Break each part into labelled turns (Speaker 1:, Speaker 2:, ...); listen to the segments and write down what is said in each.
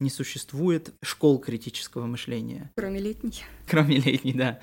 Speaker 1: не существует школ критического мышления.
Speaker 2: Кроме летней.
Speaker 1: Кроме летней, да.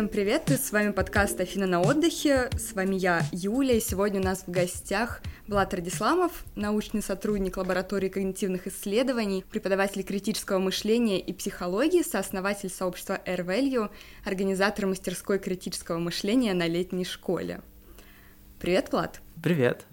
Speaker 2: Всем привет, с вами подкаст «Афина на отдыхе», с вами я, Юля, и сегодня у нас в гостях Влад Радисламов, научный сотрудник лаборатории когнитивных исследований, преподаватель критического мышления и психологии, сооснователь сообщества Air Value, организатор мастерской критического мышления на летней школе. Привет, Влад!
Speaker 1: Привет!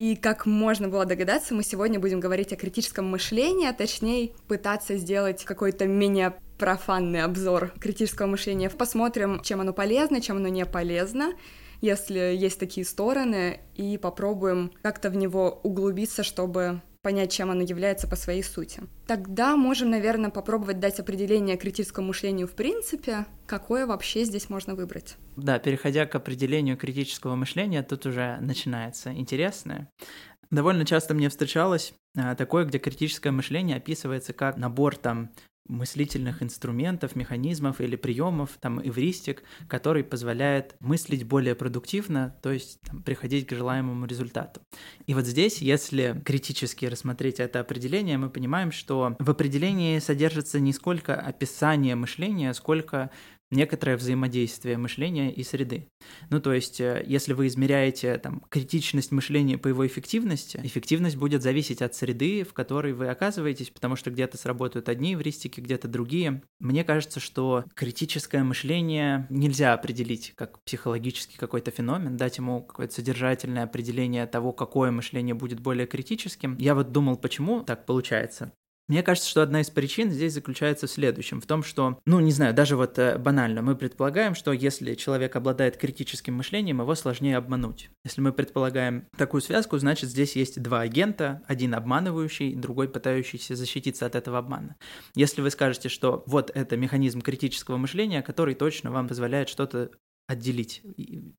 Speaker 2: И как можно было догадаться, мы сегодня будем говорить о критическом мышлении, а точнее пытаться сделать какой-то менее профанный обзор критического мышления. Посмотрим, чем оно полезно, чем оно не полезно, если есть такие стороны, и попробуем как-то в него углубиться, чтобы понять, чем оно является по своей сути. Тогда можем, наверное, попробовать дать определение критическому мышлению в принципе, какое вообще здесь можно выбрать.
Speaker 1: Да, переходя к определению критического мышления, тут уже начинается интересное. Довольно часто мне встречалось а, такое, где критическое мышление описывается как набор там мыслительных инструментов, механизмов или приемов, там, эвристик, который позволяет мыслить более продуктивно, то есть там, приходить к желаемому результату. И вот здесь, если критически рассмотреть это определение, мы понимаем, что в определении содержится не сколько описание мышления, сколько некоторое взаимодействие мышления и среды. Ну, то есть, э, если вы измеряете там, критичность мышления по его эффективности, эффективность будет зависеть от среды, в которой вы оказываетесь, потому что где-то сработают одни эвристики, где-то другие. Мне кажется, что критическое мышление нельзя определить как психологический какой-то феномен, дать ему какое-то содержательное определение того, какое мышление будет более критическим. Я вот думал, почему так получается. Мне кажется, что одна из причин здесь заключается в следующем, в том, что, ну, не знаю, даже вот э, банально, мы предполагаем, что если человек обладает критическим мышлением, его сложнее обмануть. Если мы предполагаем такую связку, значит, здесь есть два агента, один обманывающий, другой пытающийся защититься от этого обмана. Если вы скажете, что вот это механизм критического мышления, который точно вам позволяет что-то отделить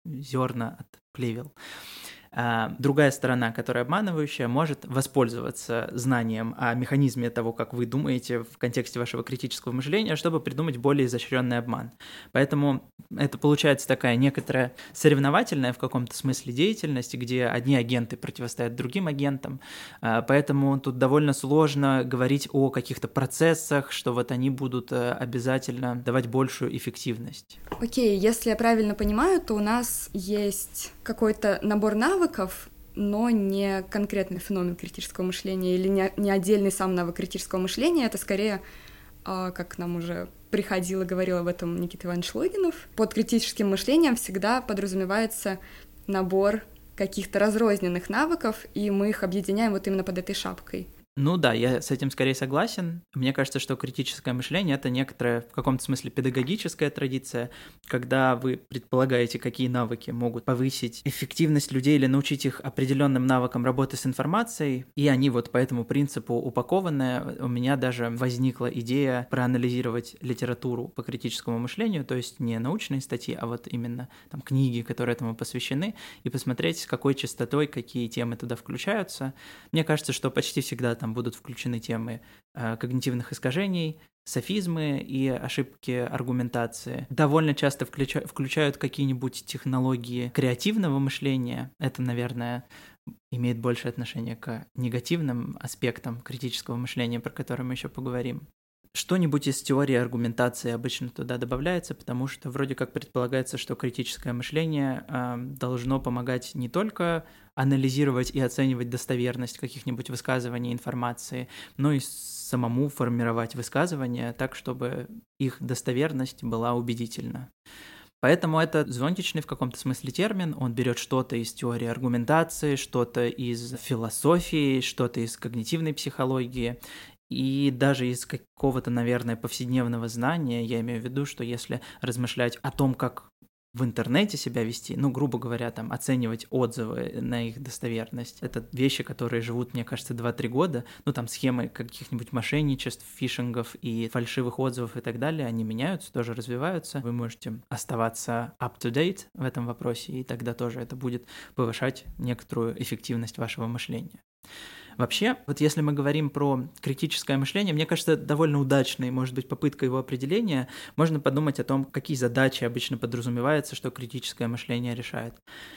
Speaker 1: зерна от плевел, другая сторона, которая обманывающая, может воспользоваться знанием о механизме того, как вы думаете в контексте вашего критического мышления, чтобы придумать более изощренный обман. Поэтому это получается такая некоторая соревновательная в каком-то смысле деятельность, где одни агенты противостоят другим агентам. А, поэтому тут довольно сложно говорить о каких-то процессах, что вот они будут э, обязательно давать большую эффективность.
Speaker 2: Окей, okay, если я правильно понимаю, то у нас есть какой-то набор навыков, но не конкретный феномен критического мышления или не, не отдельный сам навык критического мышления, это скорее, а, как нам уже приходил и говорил об этом Никита Иванович Логинов, под критическим мышлением всегда подразумевается набор каких-то разрозненных навыков, и мы их объединяем вот именно под этой шапкой.
Speaker 1: Ну да, я с этим скорее согласен. Мне кажется, что критическое мышление — это некоторая, в каком-то смысле, педагогическая традиция, когда вы предполагаете, какие навыки могут повысить эффективность людей или научить их определенным навыкам работы с информацией, и они вот по этому принципу упакованы. У меня даже возникла идея проанализировать литературу по критическому мышлению, то есть не научные статьи, а вот именно там книги, которые этому посвящены, и посмотреть, с какой частотой какие темы туда включаются. Мне кажется, что почти всегда там будут включены темы э, когнитивных искажений, софизмы и ошибки аргументации. Довольно часто включа- включают какие-нибудь технологии креативного мышления. Это, наверное, имеет больше отношение к негативным аспектам критического мышления, про которые мы еще поговорим. Что-нибудь из теории аргументации обычно туда добавляется, потому что вроде как предполагается, что критическое мышление э, должно помогать не только анализировать и оценивать достоверность каких-нибудь высказываний информации, но и самому формировать высказывания так, чтобы их достоверность была убедительна. Поэтому это зонтичный в каком-то смысле термин, он берет что-то из теории аргументации, что-то из философии, что-то из когнитивной психологии, и даже из какого-то, наверное, повседневного знания, я имею в виду, что если размышлять о том, как в интернете себя вести, ну, грубо говоря, там, оценивать отзывы на их достоверность. Это вещи, которые живут, мне кажется, 2-3 года. Ну, там, схемы каких-нибудь мошенничеств, фишингов и фальшивых отзывов и так далее, они меняются, тоже развиваются. Вы можете оставаться up-to-date в этом вопросе, и тогда тоже это будет повышать некоторую эффективность вашего мышления. Вообще, вот если мы говорим про критическое мышление, мне кажется, довольно удачной, может быть, попытка его определения. Можно подумать о том, какие задачи обычно подразумевается, что критическое мышление решает.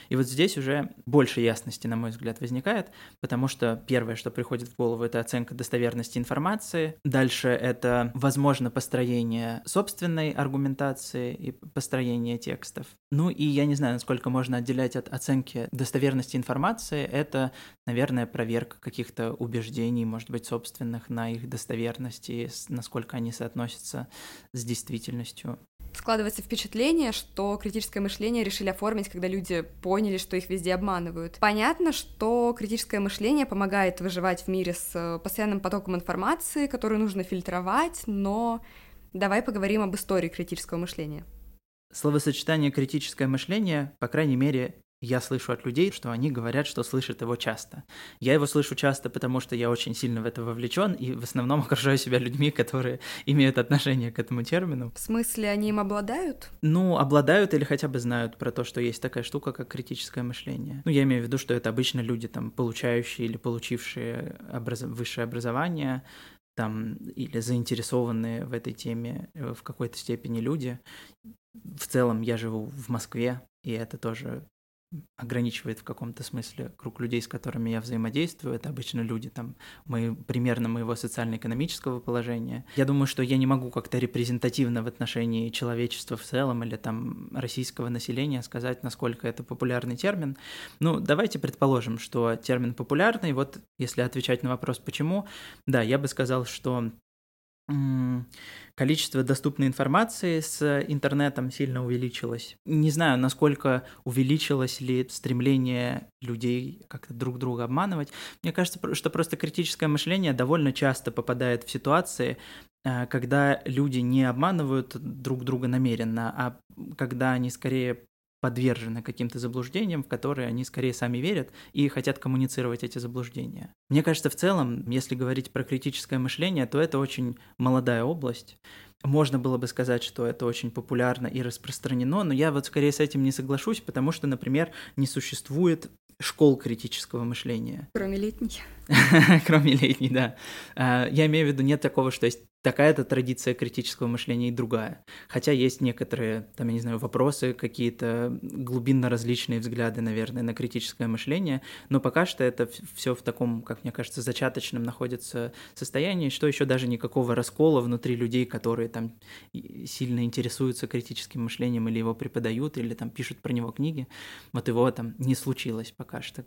Speaker 1: И вот здесь уже больше ясности, на мой взгляд, возникает, потому что первое, что приходит в голову, это оценка достоверности информации. Дальше это, возможно, построение собственной аргументации и построение текстов. Ну и я не знаю, насколько можно отделять от оценки достоверности информации. Это, наверное, проверка каких-то убеждений, может быть, собственных на их достоверности, насколько они соотносятся с действительностью
Speaker 2: складывается впечатление, что критическое мышление решили оформить, когда люди поняли, что их везде обманывают. Понятно, что критическое мышление помогает выживать в мире с э, постоянным потоком информации, которую нужно фильтровать, но давай поговорим об истории критического мышления.
Speaker 1: Словосочетание «критическое мышление», по крайней мере, я слышу от людей, что они говорят, что слышат его часто. Я его слышу часто, потому что я очень сильно в это вовлечен и в основном окружаю себя людьми, которые имеют отношение к этому термину.
Speaker 2: В смысле, они им обладают?
Speaker 1: Ну, обладают или хотя бы знают про то, что есть такая штука, как критическое мышление. Ну, я имею в виду, что это обычно люди, там, получающие или получившие образ... высшее образование, там, или заинтересованные в этой теме э, в какой-то степени люди. В целом я живу в Москве, и это тоже ограничивает в каком-то смысле круг людей, с которыми я взаимодействую. Это обычно люди там мои, примерно моего социально-экономического положения. Я думаю, что я не могу как-то репрезентативно в отношении человечества в целом или там российского населения сказать, насколько это популярный термин. Ну, давайте предположим, что термин популярный. Вот если отвечать на вопрос «почему?», да, я бы сказал, что количество доступной информации с интернетом сильно увеличилось. Не знаю, насколько увеличилось ли стремление людей как-то друг друга обманывать. Мне кажется, что просто критическое мышление довольно часто попадает в ситуации, э, когда люди не обманывают друг друга намеренно, а когда они скорее подвержены каким-то заблуждениям, в которые они скорее сами верят и хотят коммуницировать эти заблуждения. Мне кажется, в целом, если говорить про критическое мышление, то это очень молодая область. Можно было бы сказать, что это очень популярно и распространено, но я вот скорее с этим не соглашусь, потому что, например, не существует школ критического мышления.
Speaker 2: Кроме летней.
Speaker 1: Кроме летней, да. А, я имею в виду, нет такого, что есть такая-то традиция критического мышления и другая. Хотя есть некоторые, там, я не знаю, вопросы, какие-то глубинно различные взгляды, наверное, на критическое мышление, но пока что это все в таком, как мне кажется, зачаточном находится состоянии, что еще даже никакого раскола внутри людей, которые там сильно интересуются критическим мышлением или его преподают, или там пишут про него книги, вот его там не случилось пока что.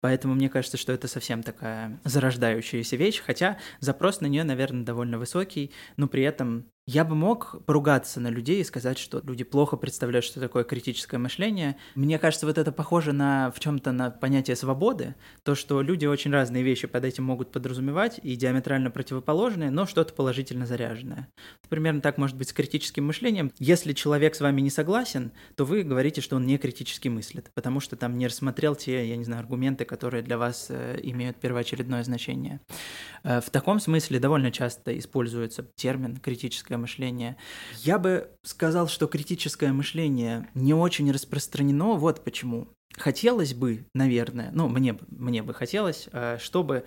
Speaker 1: Поэтому мне кажется, что это совсем такая зарождающаяся вещь, хотя запрос на нее, наверное, довольно высокий, но при этом я бы мог поругаться на людей и сказать, что люди плохо представляют, что такое критическое мышление. Мне кажется, вот это похоже на в чем-то на понятие свободы, то, что люди очень разные вещи под этим могут подразумевать и диаметрально противоположные, но что-то положительно заряженное. Примерно так может быть с критическим мышлением. Если человек с вами не согласен, то вы говорите, что он не критически мыслит, потому что там не рассмотрел те, я не знаю, аргументы, которые для вас э, имеют первоочередное значение. Э, в таком смысле довольно часто используется термин критическое критическое мышление. Я бы сказал, что критическое мышление не очень распространено. Вот почему. Хотелось бы, наверное, ну, мне, мне бы хотелось, э, чтобы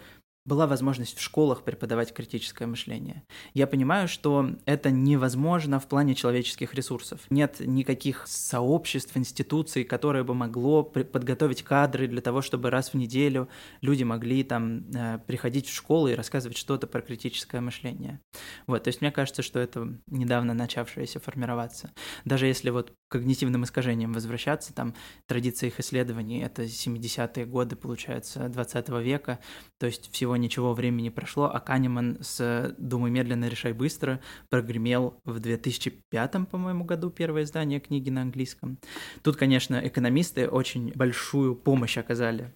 Speaker 1: была возможность в школах преподавать критическое мышление. Я понимаю, что это невозможно в плане человеческих ресурсов. Нет никаких сообществ, институций, которые бы могло подготовить кадры для того, чтобы раз в неделю люди могли там э, приходить в школу и рассказывать что-то про критическое мышление. Вот, то есть мне кажется, что это недавно начавшееся формироваться. Даже если вот когнитивным искажениям возвращаться, там традиция их исследований, это 70-е годы, получается, 20 века, то есть всего ничего времени прошло, а Канеман с «Думай медленно, решай быстро» прогремел в 2005, по-моему, году первое издание книги на английском. Тут, конечно, экономисты очень большую помощь оказали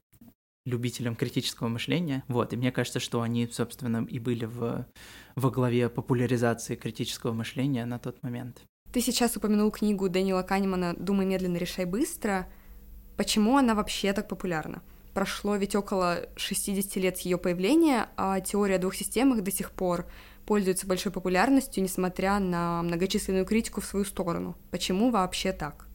Speaker 1: любителям критического мышления. Вот, и мне кажется, что они, собственно, и были в, во главе популяризации критического мышления на тот момент.
Speaker 2: Ты сейчас упомянул книгу Дэниела Канемана «Думай медленно, решай быстро». Почему она вообще так популярна? Прошло ведь около 60 лет с ее появления, а теория о двух системах до сих пор пользуется большой популярностью, несмотря на многочисленную критику в свою сторону. Почему вообще так?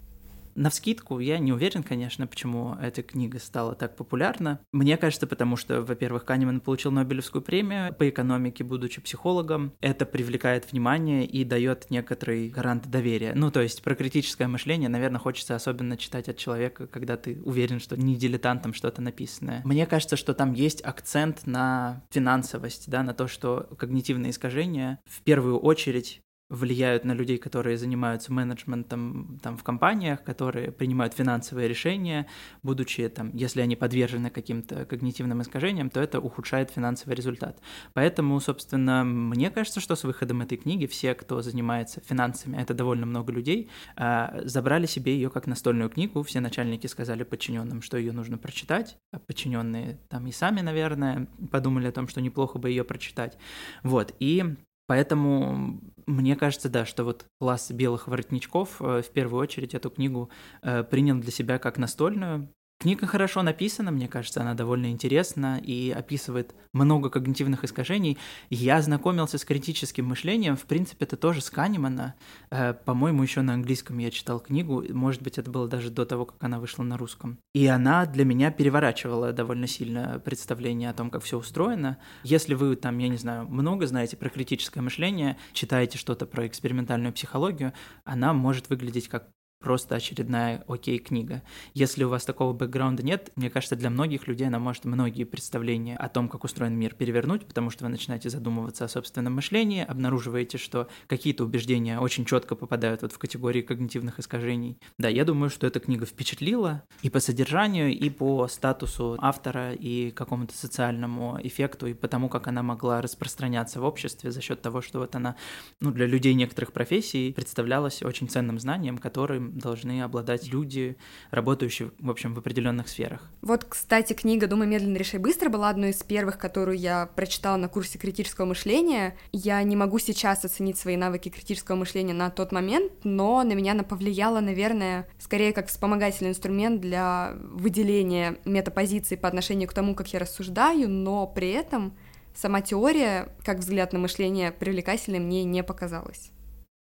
Speaker 1: На вскидку я не уверен, конечно, почему эта книга стала так популярна. Мне кажется, потому что, во-первых, Канеман получил Нобелевскую премию по экономике, будучи психологом. Это привлекает внимание и дает некоторый гарант доверия. Ну, то есть про критическое мышление, наверное, хочется особенно читать от человека, когда ты уверен, что не дилетантом что-то написанное. Мне кажется, что там есть акцент на финансовость, да, на то, что когнитивные искажения в первую очередь влияют на людей, которые занимаются менеджментом там, в компаниях, которые принимают финансовые решения, будучи там, если они подвержены каким-то когнитивным искажениям, то это ухудшает финансовый результат. Поэтому, собственно, мне кажется, что с выходом этой книги все, кто занимается финансами, это довольно много людей, а, забрали себе ее как настольную книгу. Все начальники сказали подчиненным, что ее нужно прочитать, а подчиненные там и сами, наверное, подумали о том, что неплохо бы ее прочитать. Вот, и Поэтому мне кажется, да, что вот класс белых воротничков э, в первую очередь эту книгу э, принял для себя как настольную, Книга хорошо написана, мне кажется, она довольно интересна и описывает много когнитивных искажений. Я знакомился с критическим мышлением, в принципе, это тоже с Канемана. Э, по-моему, еще на английском я читал книгу, может быть, это было даже до того, как она вышла на русском. И она для меня переворачивала довольно сильно представление о том, как все устроено. Если вы там, я не знаю, много знаете про критическое мышление, читаете что-то про экспериментальную психологию, она может выглядеть как просто очередная окей-книга. Если у вас такого бэкграунда нет, мне кажется, для многих людей она может многие представления о том, как устроен мир, перевернуть, потому что вы начинаете задумываться о собственном мышлении, обнаруживаете, что какие-то убеждения очень четко попадают вот в категории когнитивных искажений. Да, я думаю, что эта книга впечатлила и по содержанию, и по статусу автора, и какому-то социальному эффекту, и потому, как она могла распространяться в обществе за счет того, что вот она, ну, для людей некоторых профессий представлялась очень ценным знанием, которым должны обладать люди, работающие, в общем, в определенных сферах.
Speaker 2: Вот, кстати, книга «Думай медленно, решай быстро» была одной из первых, которую я прочитала на курсе критического мышления. Я не могу сейчас оценить свои навыки критического мышления на тот момент, но на меня она повлияла, наверное, скорее как вспомогательный инструмент для выделения метапозиций по отношению к тому, как я рассуждаю, но при этом сама теория, как взгляд на мышление, привлекательной мне не показалась.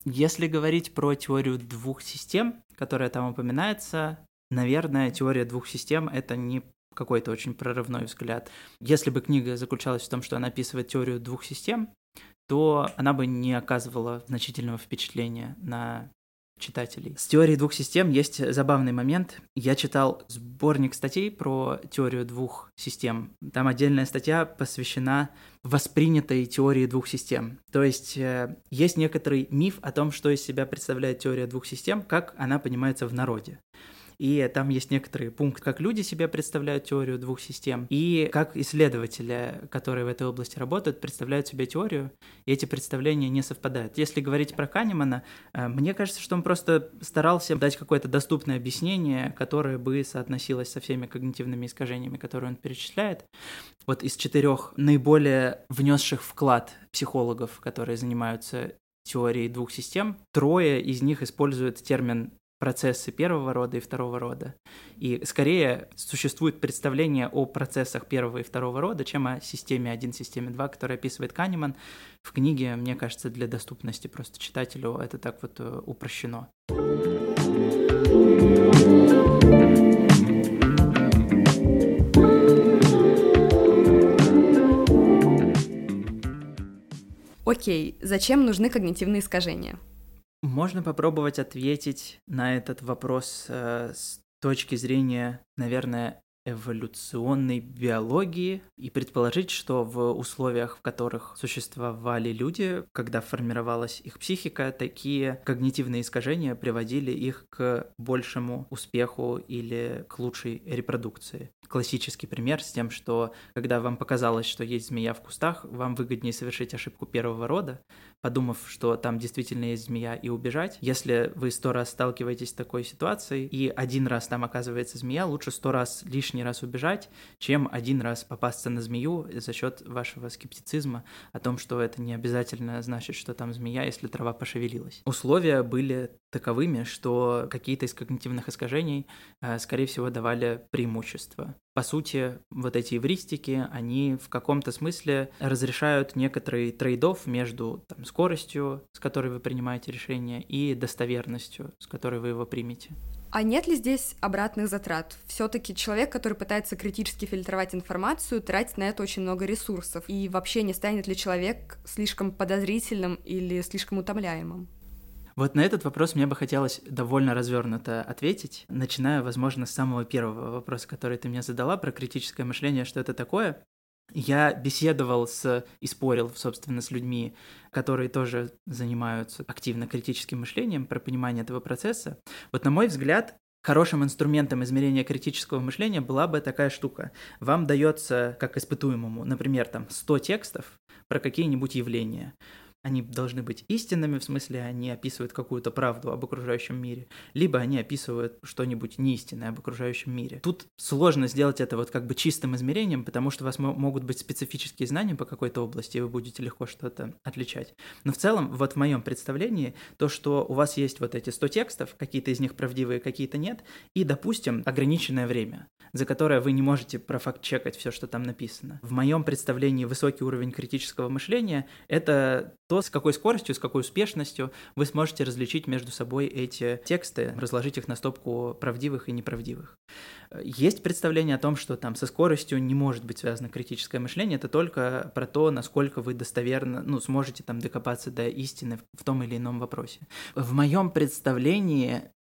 Speaker 1: Если говорить про теорию двух систем, которая там упоминается, наверное, теория двух систем — это не какой-то очень прорывной взгляд. Если бы книга заключалась в том, что она описывает теорию двух систем, то она бы не оказывала значительного впечатления на читателей. С теорией двух систем есть забавный момент. Я читал сборник статей про теорию двух систем. Там отдельная статья посвящена воспринятой теории двух систем. То есть э, есть некоторый миф о том, что из себя представляет теория двух систем, как она понимается в народе и там есть некоторые пункты, как люди себе представляют теорию двух систем, и как исследователи, которые в этой области работают, представляют себе теорию, и эти представления не совпадают. Если говорить про Канемана, э, мне кажется, что он просто старался дать какое-то доступное объяснение, которое бы соотносилось со всеми когнитивными искажениями, которые он перечисляет. Вот из четырех наиболее внесших вклад психологов, которые занимаются теорией двух систем, трое из них используют термин процессы первого рода и второго рода. И скорее существует представление о процессах первого и второго рода, чем о системе 1, системе 2, которую описывает Канеман. В книге, мне кажется, для доступности просто читателю это так вот э, упрощено.
Speaker 2: Окей, зачем нужны когнитивные искажения?
Speaker 1: Можно попробовать ответить на этот вопрос э, с точки зрения, наверное, эволюционной биологии и предположить, что в условиях, в которых существовали люди, когда формировалась их психика, такие когнитивные искажения приводили их к большему успеху или к лучшей репродукции. Классический пример с тем, что когда вам показалось, что есть змея в кустах, вам выгоднее совершить ошибку первого рода, подумав, что там действительно есть змея, и убежать. Если вы сто раз сталкиваетесь с такой ситуацией, и один раз там оказывается змея, лучше сто раз лишний раз убежать, чем один раз попасться на змею за счет вашего скептицизма о том, что это не обязательно значит, что там змея, если трава пошевелилась. Условия были таковыми, что какие-то из когнитивных искажений, э, скорее всего, давали преимущество. По сути, вот эти эвристики, они в каком-то смысле разрешают некоторый трейдов между там, скоростью, с которой вы принимаете решение, и достоверностью, с которой вы его примете.
Speaker 2: А нет ли здесь обратных затрат? Все-таки человек, который пытается критически фильтровать информацию, тратит на это очень много ресурсов. И вообще не станет ли человек слишком подозрительным или слишком утомляемым?
Speaker 1: Вот на этот вопрос мне бы хотелось довольно развернуто ответить, начиная, возможно, с самого первого вопроса, который ты мне задала про критическое мышление, что это такое. Я беседовал с и спорил, собственно, с людьми, которые тоже занимаются активно критическим мышлением, про понимание этого процесса. Вот, на мой взгляд, Хорошим инструментом измерения критического мышления была бы такая штука. Вам дается, как испытуемому, например, там 100 текстов про какие-нибудь явления они должны быть истинными, в смысле они описывают какую-то правду об окружающем мире, либо они описывают что-нибудь неистинное об окружающем мире. Тут сложно сделать это вот как бы чистым измерением, потому что у вас могут быть специфические знания по какой-то области, и вы будете легко что-то отличать. Но в целом, вот в моем представлении, то, что у вас есть вот эти 100 текстов, какие-то из них правдивые, какие-то нет, и, допустим, ограниченное время, за которое вы не можете профакт-чекать все, что там написано. В моем представлении высокий уровень критического мышления — это то, с какой скоростью, с какой успешностью вы сможете различить между собой эти тексты, разложить их на стопку правдивых и неправдивых. Есть представление о том, что там со скоростью не может быть связано критическое мышление, это только про то, насколько вы достоверно, ну, сможете там докопаться до истины в том или ином вопросе. В моем представлении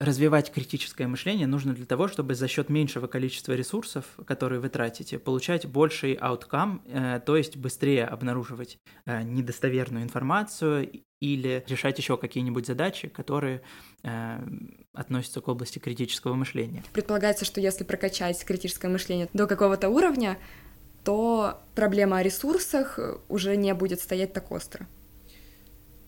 Speaker 1: развивать критическое мышление нужно для того, чтобы за счет меньшего количества ресурсов, которые вы тратите, получать больший outcome, э, то есть быстрее обнаруживать э, недостоверную информацию или решать еще какие-нибудь задачи, которые э, относятся к области критического мышления.
Speaker 2: Предполагается, что если прокачать критическое мышление до какого-то уровня, то проблема о ресурсах уже не будет стоять так остро.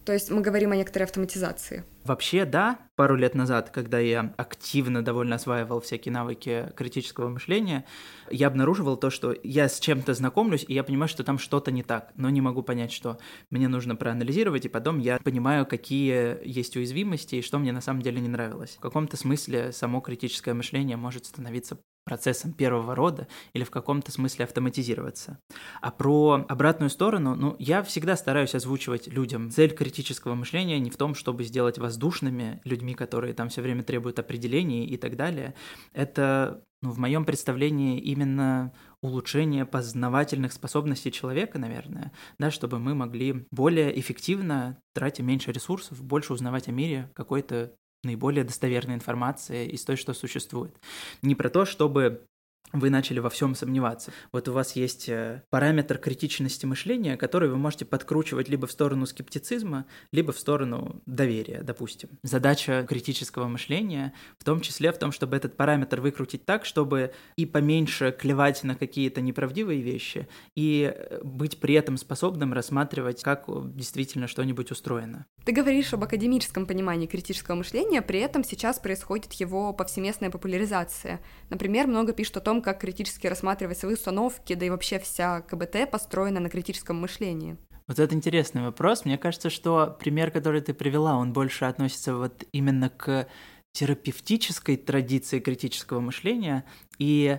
Speaker 2: То есть мы говорим о некоторой автоматизации.
Speaker 1: Вообще, да, пару лет назад, когда я активно довольно осваивал всякие навыки критического мышления, я обнаруживал то, что я с чем-то знакомлюсь, и я понимаю, что там что-то не так, но не могу понять, что мне нужно проанализировать, и потом я понимаю, какие есть уязвимости и что мне на самом деле не нравилось. В каком-то смысле само критическое мышление может становиться процессом первого рода или в каком-то смысле автоматизироваться. А про обратную сторону, ну, я всегда стараюсь озвучивать людям. Цель критического мышления не в том, чтобы сделать воздушными людьми, которые там все время требуют определений и так далее. Это, ну, в моем представлении именно улучшение познавательных способностей человека, наверное, да, чтобы мы могли более эффективно, тратя меньше ресурсов, больше узнавать о мире какой-то наиболее достоверной информации из той, что существует. Не про то, чтобы вы начали во всем сомневаться. Вот у вас есть э, параметр критичности мышления, который вы можете подкручивать либо в сторону скептицизма, либо в сторону доверия, допустим. Задача критического мышления в том числе в том, чтобы этот параметр выкрутить так, чтобы и поменьше клевать на какие-то неправдивые вещи, и э, быть при этом способным рассматривать, как действительно что-нибудь устроено.
Speaker 2: Ты говоришь об академическом понимании критического мышления, при этом сейчас происходит его повсеместная популяризация. Например, много пишут о том, как критически рассматривать свои установки, да и вообще вся КБТ построена на критическом мышлении.
Speaker 1: Вот это интересный вопрос. Мне кажется, что пример, который ты привела, он больше относится вот именно к терапевтической традиции критического мышления, и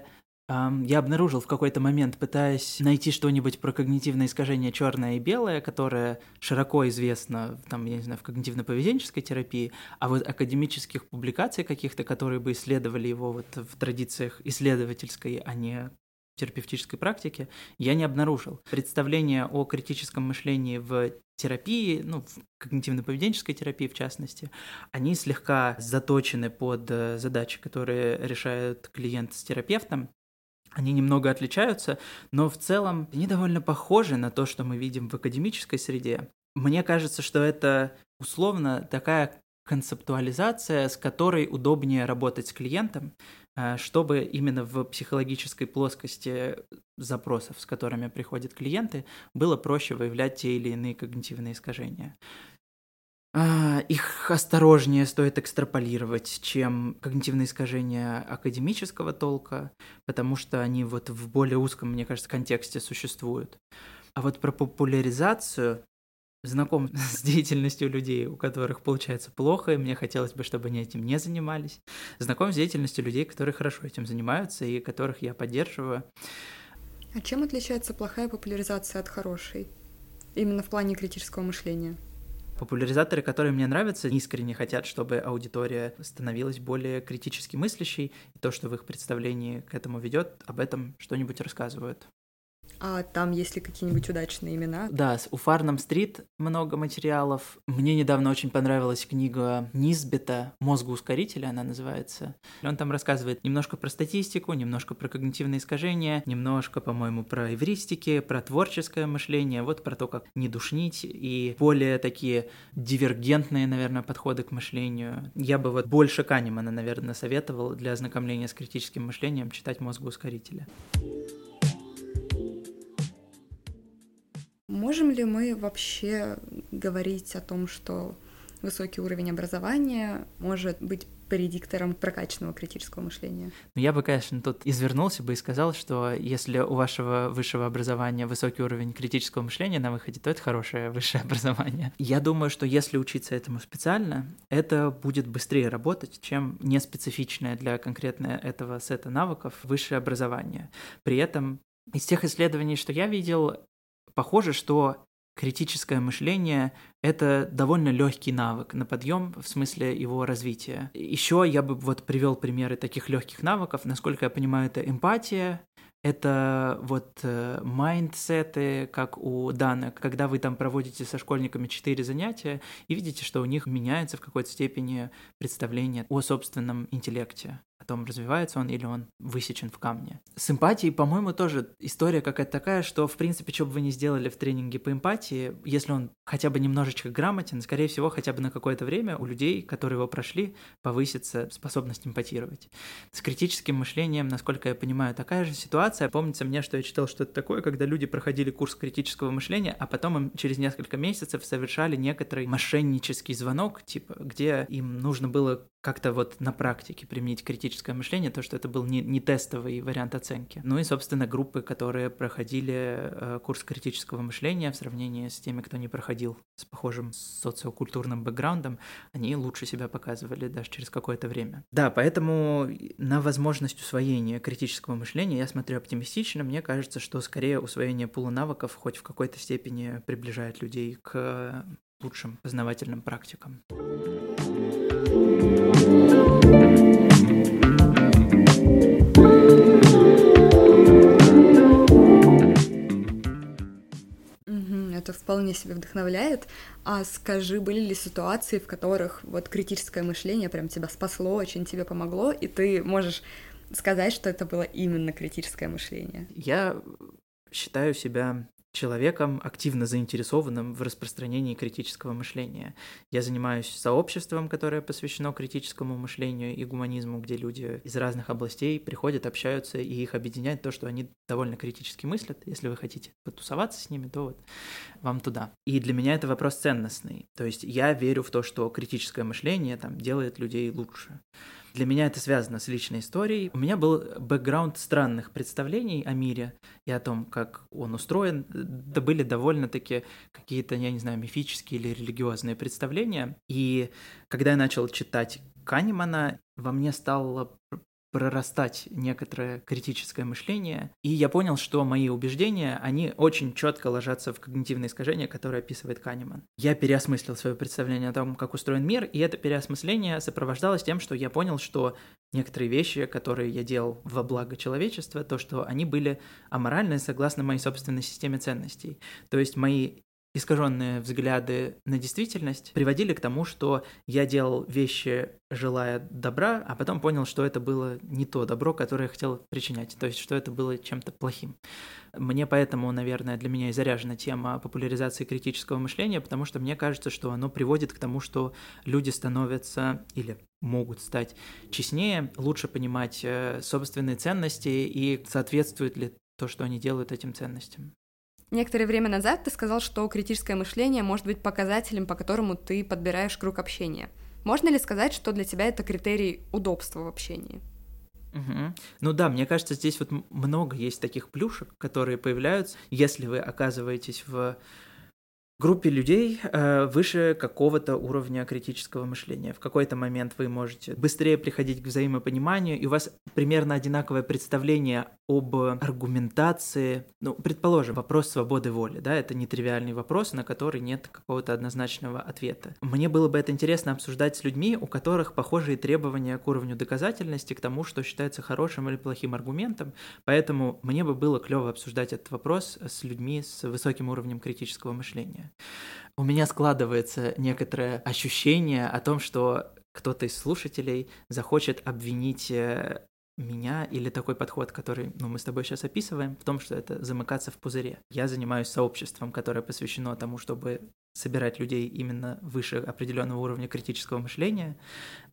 Speaker 1: я обнаружил в какой-то момент, пытаясь найти что-нибудь про когнитивное искажение черное и белое, которое широко известно, там, я не знаю, в когнитивно-поведенческой терапии, а вот академических публикаций каких-то, которые бы исследовали его вот в традициях исследовательской, а не терапевтической практике, я не обнаружил. Представление о критическом мышлении в терапии, ну, в когнитивно-поведенческой терапии в частности, они слегка заточены под э, задачи, которые решают клиент с терапевтом, они немного отличаются, но в целом они довольно похожи на то, что мы видим в академической среде. Мне кажется, что это условно такая концептуализация, с которой удобнее работать с клиентом, э, чтобы именно в психологической плоскости запросов, с которыми приходят клиенты, было проще выявлять те или иные когнитивные искажения. А, их осторожнее стоит экстраполировать, чем когнитивные искажения академического толка, потому что они вот в более узком, мне кажется, контексте существуют. А вот про популяризацию знаком с деятельностью людей, у которых получается плохо, и мне хотелось бы, чтобы они этим не занимались. Знаком с деятельностью людей, которые хорошо этим занимаются и которых я поддерживаю.
Speaker 2: А чем отличается плохая популяризация от хорошей? Именно в плане критического мышления.
Speaker 1: Популяризаторы, которые мне нравятся, искренне хотят, чтобы аудитория становилась более критически мыслящей, и то, что в их представлении к этому ведет, об этом что-нибудь рассказывают.
Speaker 2: А там есть ли какие-нибудь удачные имена?
Speaker 1: Да, у Фарнам Стрит много материалов. Мне недавно очень понравилась книга Низбета «Мозгоускорителя», она называется. Он там рассказывает немножко про статистику, немножко про когнитивные искажения, немножко, по-моему, про эвристики, про творческое мышление, вот про то, как не душнить и более такие дивергентные, наверное, подходы к мышлению. Я бы вот больше Канемана, наверное, советовал для ознакомления с критическим мышлением читать «Мозгоускорителя».
Speaker 2: Можем ли мы вообще говорить о том, что высокий уровень образования может быть предиктором прокачанного критического мышления.
Speaker 1: Ну, я бы, конечно, тут извернулся бы и сказал, что если у вашего высшего образования высокий уровень критического мышления на выходе, то это хорошее высшее образование. Я думаю, что если учиться этому специально, это будет быстрее работать, чем неспецифичное для конкретно этого сета навыков высшее образование. При этом из тех исследований, что я видел, похоже, что критическое мышление — это довольно легкий навык на подъем в смысле его развития. Еще я бы вот привел примеры таких легких навыков. Насколько я понимаю, это эмпатия, это вот э, майндсеты, как у Дана, когда вы там проводите со школьниками четыре занятия и видите, что у них меняется в какой-то степени представление о собственном интеллекте о том, развивается он или он высечен в камне. С эмпатией, по-моему, тоже история какая-то такая, что, в принципе, что бы вы ни сделали в тренинге по эмпатии, если он хотя бы немножечко грамотен, скорее всего, хотя бы на какое-то время у людей, которые его прошли, повысится способность эмпатировать. С критическим мышлением, насколько я понимаю, такая же ситуация. Помнится мне, что я читал что-то такое, когда люди проходили курс критического мышления, а потом им через несколько месяцев совершали некоторый мошеннический звонок, типа, где им нужно было как-то вот на практике применить критическое мышление, то, что это был не, не тестовый вариант оценки. Ну и, собственно, группы, которые проходили э, курс критического мышления в сравнении с теми, кто не проходил с похожим социокультурным бэкграундом, они лучше себя показывали даже через какое-то время. Да, поэтому на возможность усвоения критического мышления я смотрю оптимистично. Мне кажется, что скорее усвоение пула навыков хоть в какой-то степени приближает людей к лучшим познавательным практикам.
Speaker 2: Вполне себе вдохновляет. А скажи, были ли ситуации, в которых вот критическое мышление прям тебя спасло, очень тебе помогло, и ты можешь сказать, что это было именно критическое мышление?
Speaker 1: Я считаю себя человеком, активно заинтересованным в распространении критического мышления. Я занимаюсь сообществом, которое посвящено критическому мышлению и гуманизму, где люди из разных областей приходят, общаются, и их объединяет то, что они довольно критически мыслят. Если вы хотите потусоваться с ними, то вот вам туда. И для меня это вопрос ценностный. То есть я верю в то, что критическое мышление там делает людей лучше. Для меня это связано с личной историей. У меня был бэкграунд странных представлений о мире и о том, как он устроен. Да были довольно-таки какие-то, я не знаю, мифические или религиозные представления. И когда я начал читать Канемана, во мне стало прорастать некоторое критическое мышление, и я понял, что мои убеждения, они очень четко ложатся в когнитивные искажения, которые описывает Канеман. Я переосмыслил свое представление о том, как устроен мир, и это переосмысление сопровождалось тем, что я понял, что некоторые вещи, которые я делал во благо человечества, то, что они были аморальны согласно моей собственной системе ценностей. То есть мои искаженные взгляды на действительность приводили к тому, что я делал вещи, желая добра, а потом понял, что это было не то добро, которое я хотел причинять, то есть что это было чем-то плохим. Мне поэтому, наверное, для меня и заряжена тема популяризации критического мышления, потому что мне кажется, что оно приводит к тому, что люди становятся или могут стать честнее, лучше понимать э, собственные ценности и соответствует ли то, что они делают этим ценностям.
Speaker 2: Некоторое время назад ты сказал, что критическое мышление может быть показателем, по которому ты подбираешь круг общения. Можно ли сказать, что для тебя это критерий удобства в общении?
Speaker 1: Угу. Ну да, мне кажется, здесь вот много есть таких плюшек, которые появляются, если вы оказываетесь в группе людей э, выше какого-то уровня критического мышления. В какой-то момент вы можете быстрее приходить к взаимопониманию, и у вас примерно одинаковое представление об аргументации. Ну, предположим, вопрос свободы воли, да, это нетривиальный вопрос, на который нет какого-то однозначного ответа. Мне было бы это интересно обсуждать с людьми, у которых похожие требования к уровню доказательности, к тому, что считается хорошим или плохим аргументом, поэтому мне бы было клево обсуждать этот вопрос с людьми с высоким уровнем критического мышления у меня складывается некоторое ощущение о том, что кто-то из слушателей захочет обвинить э, меня или такой подход, который ну, мы с тобой сейчас описываем, в том, что это замыкаться в пузыре. Я занимаюсь сообществом, которое посвящено тому, чтобы собирать людей именно выше определенного уровня критического мышления,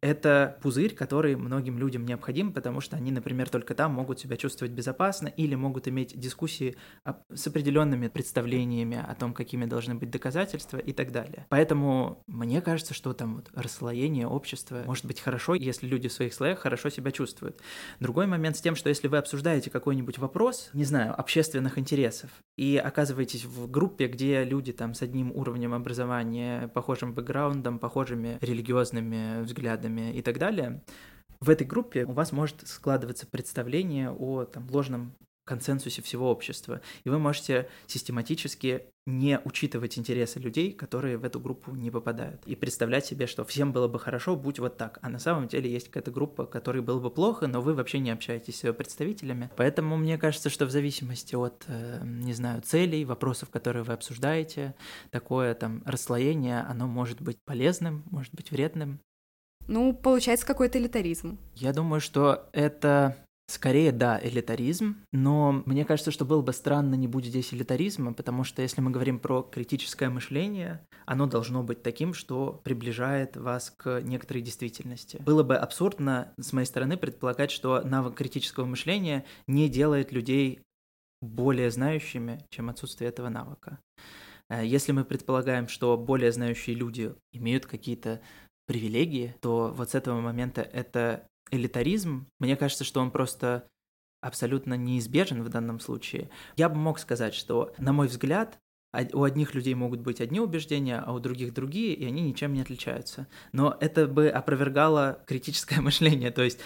Speaker 1: это пузырь, который многим людям необходим, потому что они, например, только там могут себя чувствовать безопасно или могут иметь дискуссии с определенными представлениями о том, какими должны быть доказательства и так далее. Поэтому мне кажется, что там вот расслоение общества может быть хорошо, если люди в своих слоях хорошо себя чувствуют. Другой момент с тем, что если вы обсуждаете какой-нибудь вопрос, не знаю, общественных интересов, и оказываетесь в группе, где люди там с одним уровнем уровнем образования, похожим бэкграундом, похожими религиозными взглядами и так далее, в этой группе у вас может складываться представление о там, ложном консенсусе всего общества. И вы можете систематически не учитывать интересы людей, которые в эту группу не попадают. И представлять себе, что всем было бы хорошо, будь вот так. А на самом деле есть какая-то группа, которой было бы плохо, но вы вообще не общаетесь с ее представителями. Поэтому мне кажется, что в зависимости от, э, не знаю, целей, вопросов, которые вы обсуждаете, такое там расслоение, оно может быть полезным, может быть вредным.
Speaker 2: Ну, получается какой-то элитаризм.
Speaker 1: Я думаю, что это Скорее, да, элитаризм, но мне кажется, что было бы странно не будь здесь элитаризма, потому что если мы говорим про критическое мышление, оно должно быть таким, что приближает вас к некоторой действительности. Было бы абсурдно с моей стороны предполагать, что навык критического мышления не делает людей более знающими, чем отсутствие этого навыка. Э, если мы предполагаем, что более знающие люди имеют какие-то привилегии, то вот с этого момента это элитаризм, мне кажется, что он просто абсолютно неизбежен в данном случае. Я бы мог сказать, что, на мой взгляд, у одних людей могут быть одни убеждения, а у других другие, и они ничем не отличаются. Но это бы опровергало критическое мышление. То есть,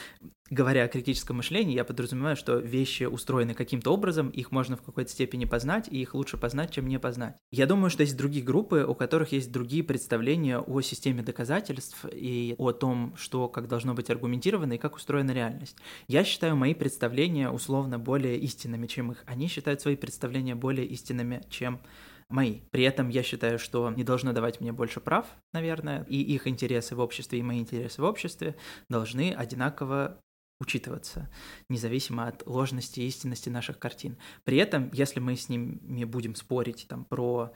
Speaker 1: говоря о критическом мышлении, я подразумеваю, что вещи устроены каким-то образом, их можно в какой-то степени познать, и их лучше познать, чем не познать. Я думаю, что есть другие группы, у которых есть другие представления о системе доказательств и о том, что как должно быть аргументировано и как устроена реальность. Я считаю мои представления условно более истинными, чем их. Они считают свои представления более истинными, чем мои. При этом я считаю, что не должно давать мне больше прав, наверное, и их интересы в обществе, и мои интересы в обществе должны одинаково учитываться, независимо от ложности и истинности наших картин. При этом, если мы с ними будем спорить там, про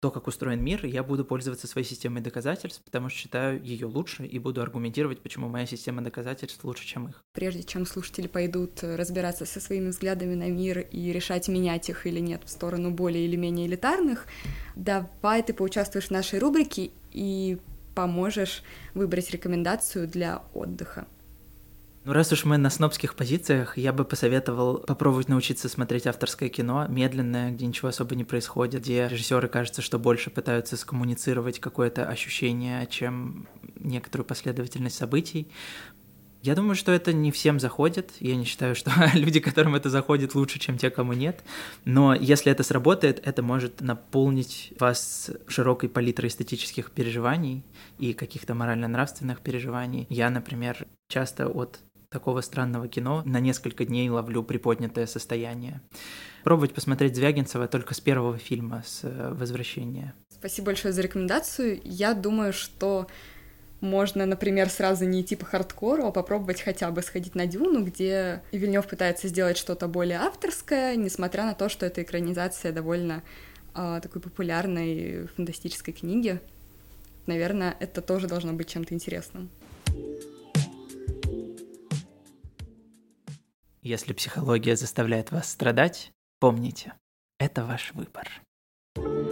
Speaker 1: то, как устроен мир, я буду пользоваться своей системой доказательств, потому что считаю ее лучше и буду аргументировать, почему моя система доказательств лучше, чем их.
Speaker 2: Прежде чем слушатели пойдут разбираться со своими взглядами на мир и решать, менять их или нет в сторону более или менее элитарных, давай ты поучаствуешь в нашей рубрике и поможешь выбрать рекомендацию для отдыха.
Speaker 1: Ну, раз уж мы на снобских позициях, я бы посоветовал попробовать научиться смотреть авторское кино, медленное, где ничего особо не происходит, где режиссеры, кажется, что больше пытаются скоммуницировать какое-то ощущение, чем некоторую последовательность событий. Я думаю, что это не всем заходит. Я не считаю, что люди, которым это заходит, лучше, чем те, кому нет. Но если это сработает, это может наполнить вас широкой палитрой эстетических переживаний и каких-то морально-нравственных переживаний. Я, например, часто от такого странного кино на несколько дней ловлю приподнятое состояние. Пробовать посмотреть Звягинцева только с первого фильма, с э, «Возвращения».
Speaker 2: Спасибо большое за рекомендацию. Я думаю, что можно, например, сразу не идти по хардкору, а попробовать хотя бы сходить на Дюну, где Вильнев пытается сделать что-то более авторское, несмотря на то, что это экранизация довольно э, такой популярной фантастической книги. Наверное, это тоже должно быть чем-то интересным.
Speaker 1: Если психология заставляет вас страдать, помните, это ваш выбор. thank you